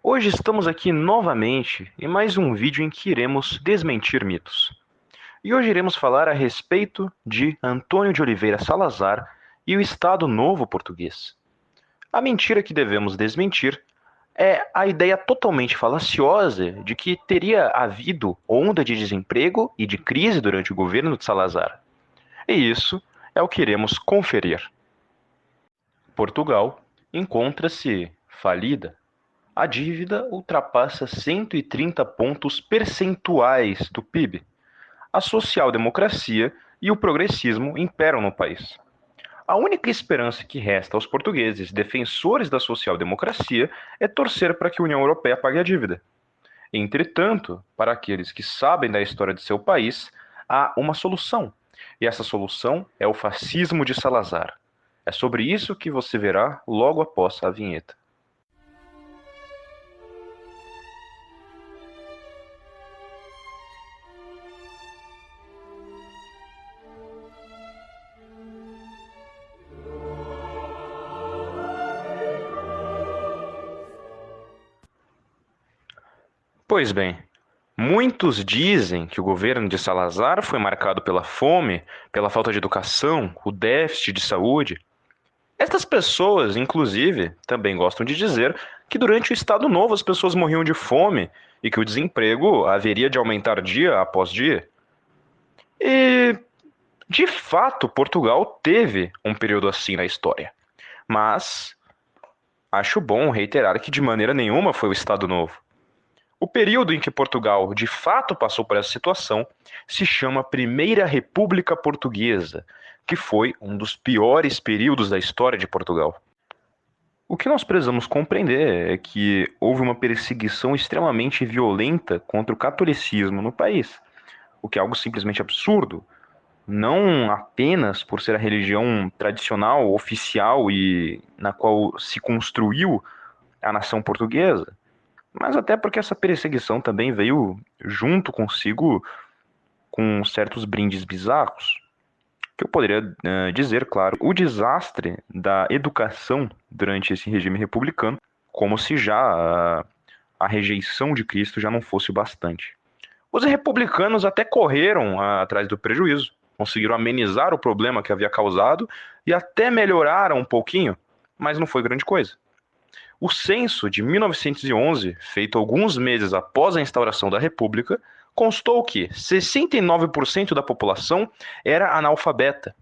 Hoje estamos aqui novamente em mais um vídeo em que iremos desmentir mitos. E hoje iremos falar a respeito de Antônio de Oliveira Salazar e o Estado Novo Português. A mentira que devemos desmentir é a ideia totalmente falaciosa de que teria havido onda de desemprego e de crise durante o governo de Salazar. E isso é o que iremos conferir. Portugal encontra-se falida a dívida ultrapassa 130 pontos percentuais do PIB. A social-democracia e o progressismo imperam no país. A única esperança que resta aos portugueses defensores da social-democracia é torcer para que a União Europeia pague a dívida. Entretanto, para aqueles que sabem da história de seu país, há uma solução. E essa solução é o fascismo de Salazar. É sobre isso que você verá logo após a vinheta. Pois bem, muitos dizem que o governo de Salazar foi marcado pela fome, pela falta de educação, o déficit de saúde. Estas pessoas, inclusive, também gostam de dizer que durante o Estado Novo as pessoas morriam de fome e que o desemprego haveria de aumentar dia após dia. E, de fato, Portugal teve um período assim na história. Mas acho bom reiterar que de maneira nenhuma foi o Estado Novo. O período em que Portugal de fato passou por essa situação se chama Primeira República Portuguesa, que foi um dos piores períodos da história de Portugal. O que nós precisamos compreender é que houve uma perseguição extremamente violenta contra o catolicismo no país, o que é algo simplesmente absurdo, não apenas por ser a religião tradicional, oficial e na qual se construiu a nação portuguesa, mas até porque essa perseguição também veio junto consigo com certos brindes bizarros. Que eu poderia uh, dizer, claro, o desastre da educação durante esse regime republicano, como se já uh, a rejeição de Cristo já não fosse bastante. Os republicanos até correram uh, atrás do prejuízo, conseguiram amenizar o problema que havia causado e até melhoraram um pouquinho, mas não foi grande coisa. O censo de 1911, feito alguns meses após a instauração da República, constou que 69% da população era analfabeta.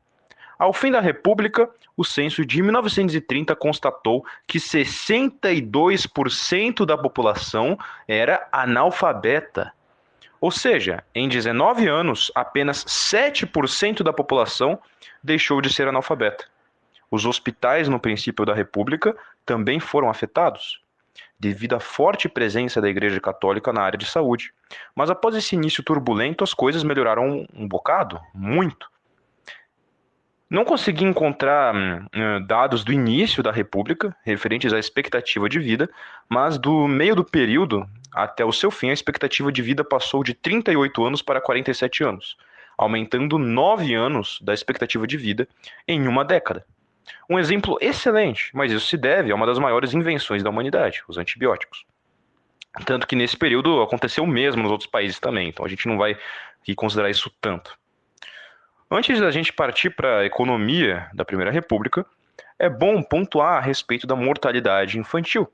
Ao fim da República, o censo de 1930 constatou que 62% da população era analfabeta. Ou seja, em 19 anos, apenas 7% da população deixou de ser analfabeta. Os hospitais, no princípio da República, também foram afetados, devido à forte presença da Igreja Católica na área de saúde. Mas após esse início turbulento, as coisas melhoraram um bocado, muito. Não consegui encontrar hum, dados do início da República referentes à expectativa de vida, mas do meio do período até o seu fim, a expectativa de vida passou de 38 anos para 47 anos, aumentando 9 anos da expectativa de vida em uma década. Um exemplo excelente, mas isso se deve a uma das maiores invenções da humanidade, os antibióticos. Tanto que nesse período aconteceu o mesmo nos outros países também, então a gente não vai considerar isso tanto. Antes da gente partir para a economia da Primeira República, é bom pontuar a respeito da mortalidade infantil,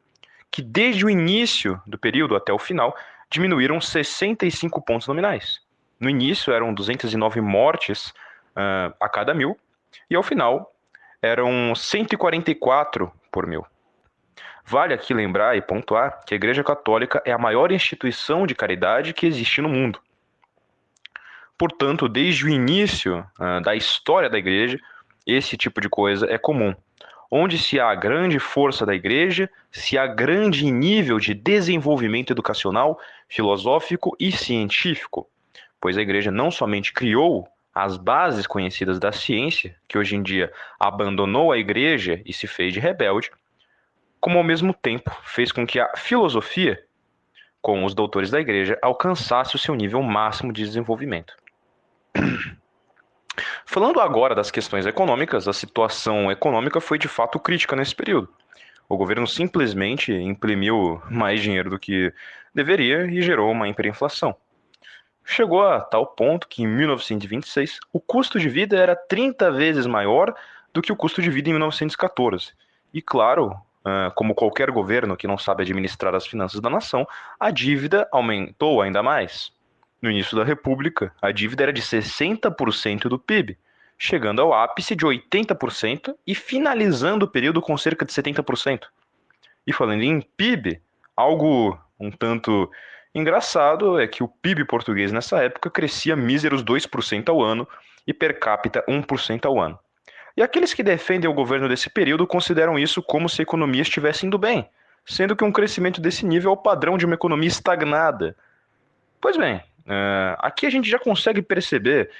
que desde o início do período até o final diminuíram 65 pontos nominais. No início eram 209 mortes uh, a cada mil, e ao final eram 144 por mil. Vale aqui lembrar e pontuar que a Igreja Católica é a maior instituição de caridade que existe no mundo. Portanto, desde o início uh, da história da Igreja, esse tipo de coisa é comum. onde se há grande força da igreja, se há grande nível de desenvolvimento educacional, filosófico e científico, pois a igreja não somente criou as bases conhecidas da ciência, que hoje em dia abandonou a igreja e se fez de rebelde, como ao mesmo tempo fez com que a filosofia, com os doutores da igreja, alcançasse o seu nível máximo de desenvolvimento. Falando agora das questões econômicas, a situação econômica foi de fato crítica nesse período. O governo simplesmente imprimiu mais dinheiro do que deveria e gerou uma hiperinflação. Chegou a tal ponto que em 1926 o custo de vida era 30 vezes maior do que o custo de vida em 1914. E claro, como qualquer governo que não sabe administrar as finanças da nação, a dívida aumentou ainda mais. No início da República, a dívida era de 60% do PIB, chegando ao ápice de 80% e finalizando o período com cerca de 70%. E falando em PIB, algo um tanto engraçado é que o PIB português nessa época crescia míseros 2% ao ano e per capita 1% ao ano. E aqueles que defendem o governo desse período consideram isso como se a economia estivesse indo bem, sendo que um crescimento desse nível é o padrão de uma economia estagnada. Pois bem, Uh, aqui a gente já consegue perceber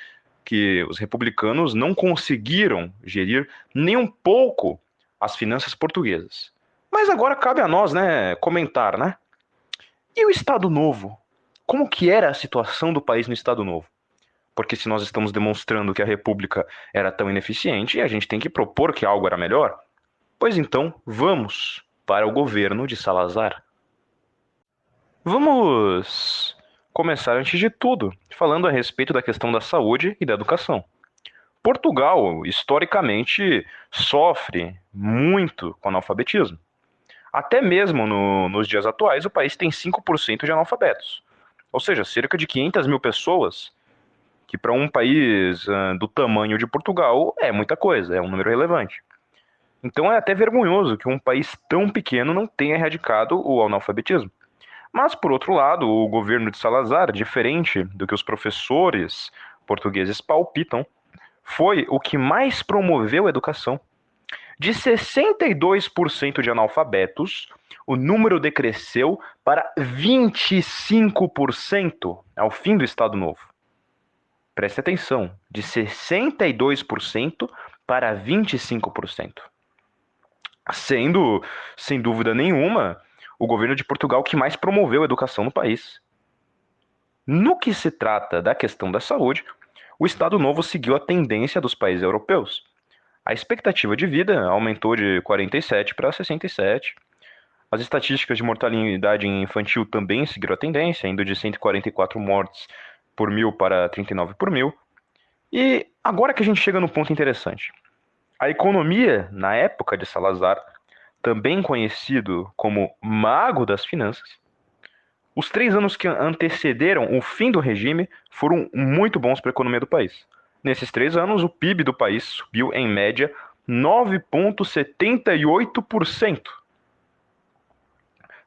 que os republicanos não conseguiram gerir nem um pouco as finanças portuguesas. Mas agora cabe a nós, né, comentar, né? E o Estado Novo? Como que era a situação do país no Estado Novo? Porque se nós estamos demonstrando que a República era tão ineficiente, a gente tem que propor que algo era melhor. Pois então, vamos para o governo de Salazar. Vamos começar antes de tudo, falando a respeito da questão da saúde e da educação. Portugal, historicamente, sofre muito com analfabetismo. Até mesmo no, nos dias atuais, o país tem 5% de analfabetos. Ou seja, cerca de 500 mil pessoas, que para um país uh, do tamanho de Portugal é muita coisa, é um número relevante. Então é até vergonhoso que um país tão pequeno não tenha erradicado o analfabetismo. Mas, por outro lado, o governo de Salazar, diferente do que os professores portugueses palpitam, foi o que mais promoveu a educação. De 62% de analfabetos, o número decresceu para 25% ao fim do Estado Novo. Preste atenção, de 62% para 25%. Sendo, sem dúvida nenhuma, o governo de Portugal que mais promoveu a educação no país. No que se trata da questão da saúde, o Estado Novo seguiu a tendência dos países europeus. A expectativa de vida aumentou de 47 para 67. As estatísticas de mortalidade infantil também seguiram a tendência, indo de 144 mortes por mil para 39 por mil. E agora que a gente chega no ponto interessante. A economia, na época de Salazar, também conhecido como Mago das Finanças, os três anos que antecederam o fim do regime foram muito bons para a economia do país. Nesses três anos, o PIB do país subiu, em média, 9,78%.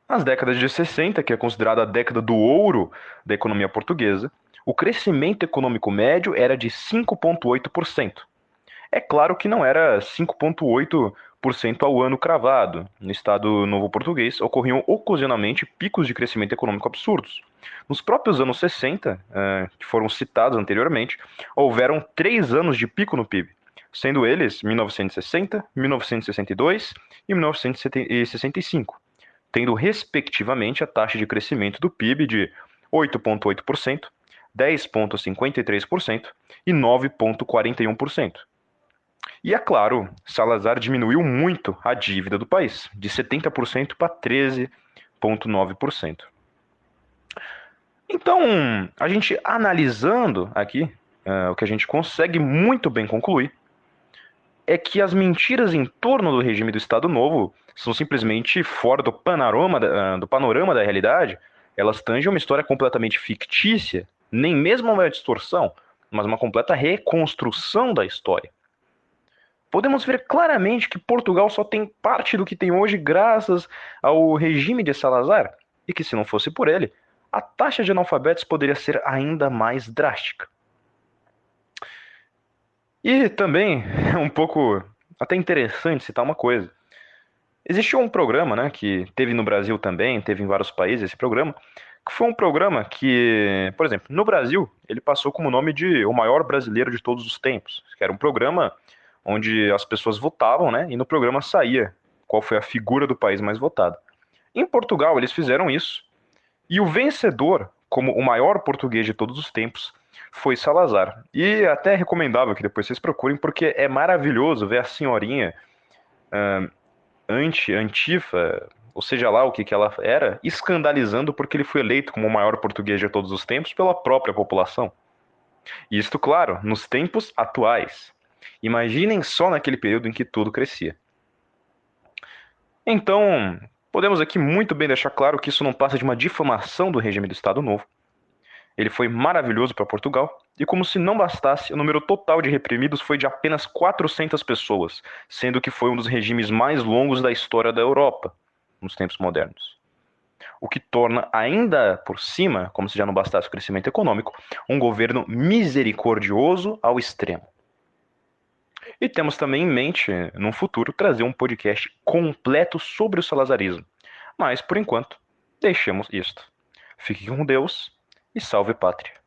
Nas décadas de 60, que é considerada a década do ouro da economia portuguesa, o crescimento econômico médio era de 5,8%. É claro que não era 5,8% ao ano cravado. No Estado Novo Português, ocorriam ocasionalmente picos de crescimento econômico absurdos. Nos próprios anos 60, eh, que foram citados anteriormente, houveram três anos de pico no PIB, sendo eles 1960, 1962 e 1965, tendo respectivamente a taxa de crescimento do PIB de 8,8%, 10,53% e 9,41%. E é claro, Salazar diminuiu muito a dívida do país, de 70% para 13,9%. Então, a gente analisando aqui, uh, o que a gente consegue muito bem concluir é que as mentiras em torno do regime do Estado Novo são simplesmente fora do panorama uh, do panorama da realidade. Elas tangem uma história completamente fictícia, nem mesmo uma distorção, mas uma completa reconstrução da história podemos ver claramente que Portugal só tem parte do que tem hoje graças ao regime de Salazar, e que se não fosse por ele, a taxa de analfabetos poderia ser ainda mais drástica. E também, um pouco até interessante citar uma coisa. Existiu um programa, né, que teve no Brasil também, teve em vários países esse programa, que foi um programa que, por exemplo, no Brasil, ele passou como nome de O Maior Brasileiro de Todos os Tempos, que era um programa onde as pessoas votavam, né, e no programa saía qual foi a figura do país mais votada. Em Portugal, eles fizeram isso, e o vencedor, como o maior português de todos os tempos, foi Salazar. E é até recomendável que depois vocês procurem, porque é maravilhoso ver a senhorinha uh, anti-antifa, ou seja lá o que, que ela era, escandalizando porque ele foi eleito como o maior português de todos os tempos pela própria população. E isto, claro, nos tempos atuais. Imaginem só naquele período em que tudo crescia. Então, podemos aqui muito bem deixar claro que isso não passa de uma difamação do regime do Estado Novo, ele foi maravilhoso para Portugal, e como se não bastasse, o número total de reprimidos foi de apenas 400 pessoas, sendo que foi um dos regimes mais longos da história da Europa nos tempos modernos. O que torna ainda por cima, como se já não bastasse o crescimento econômico, um governo misericordioso ao extremo. E temos também em mente, no futuro, trazer um podcast completo sobre o salazarismo. Mas, por enquanto, deixemos isto. Fique com Deus e salve pátria!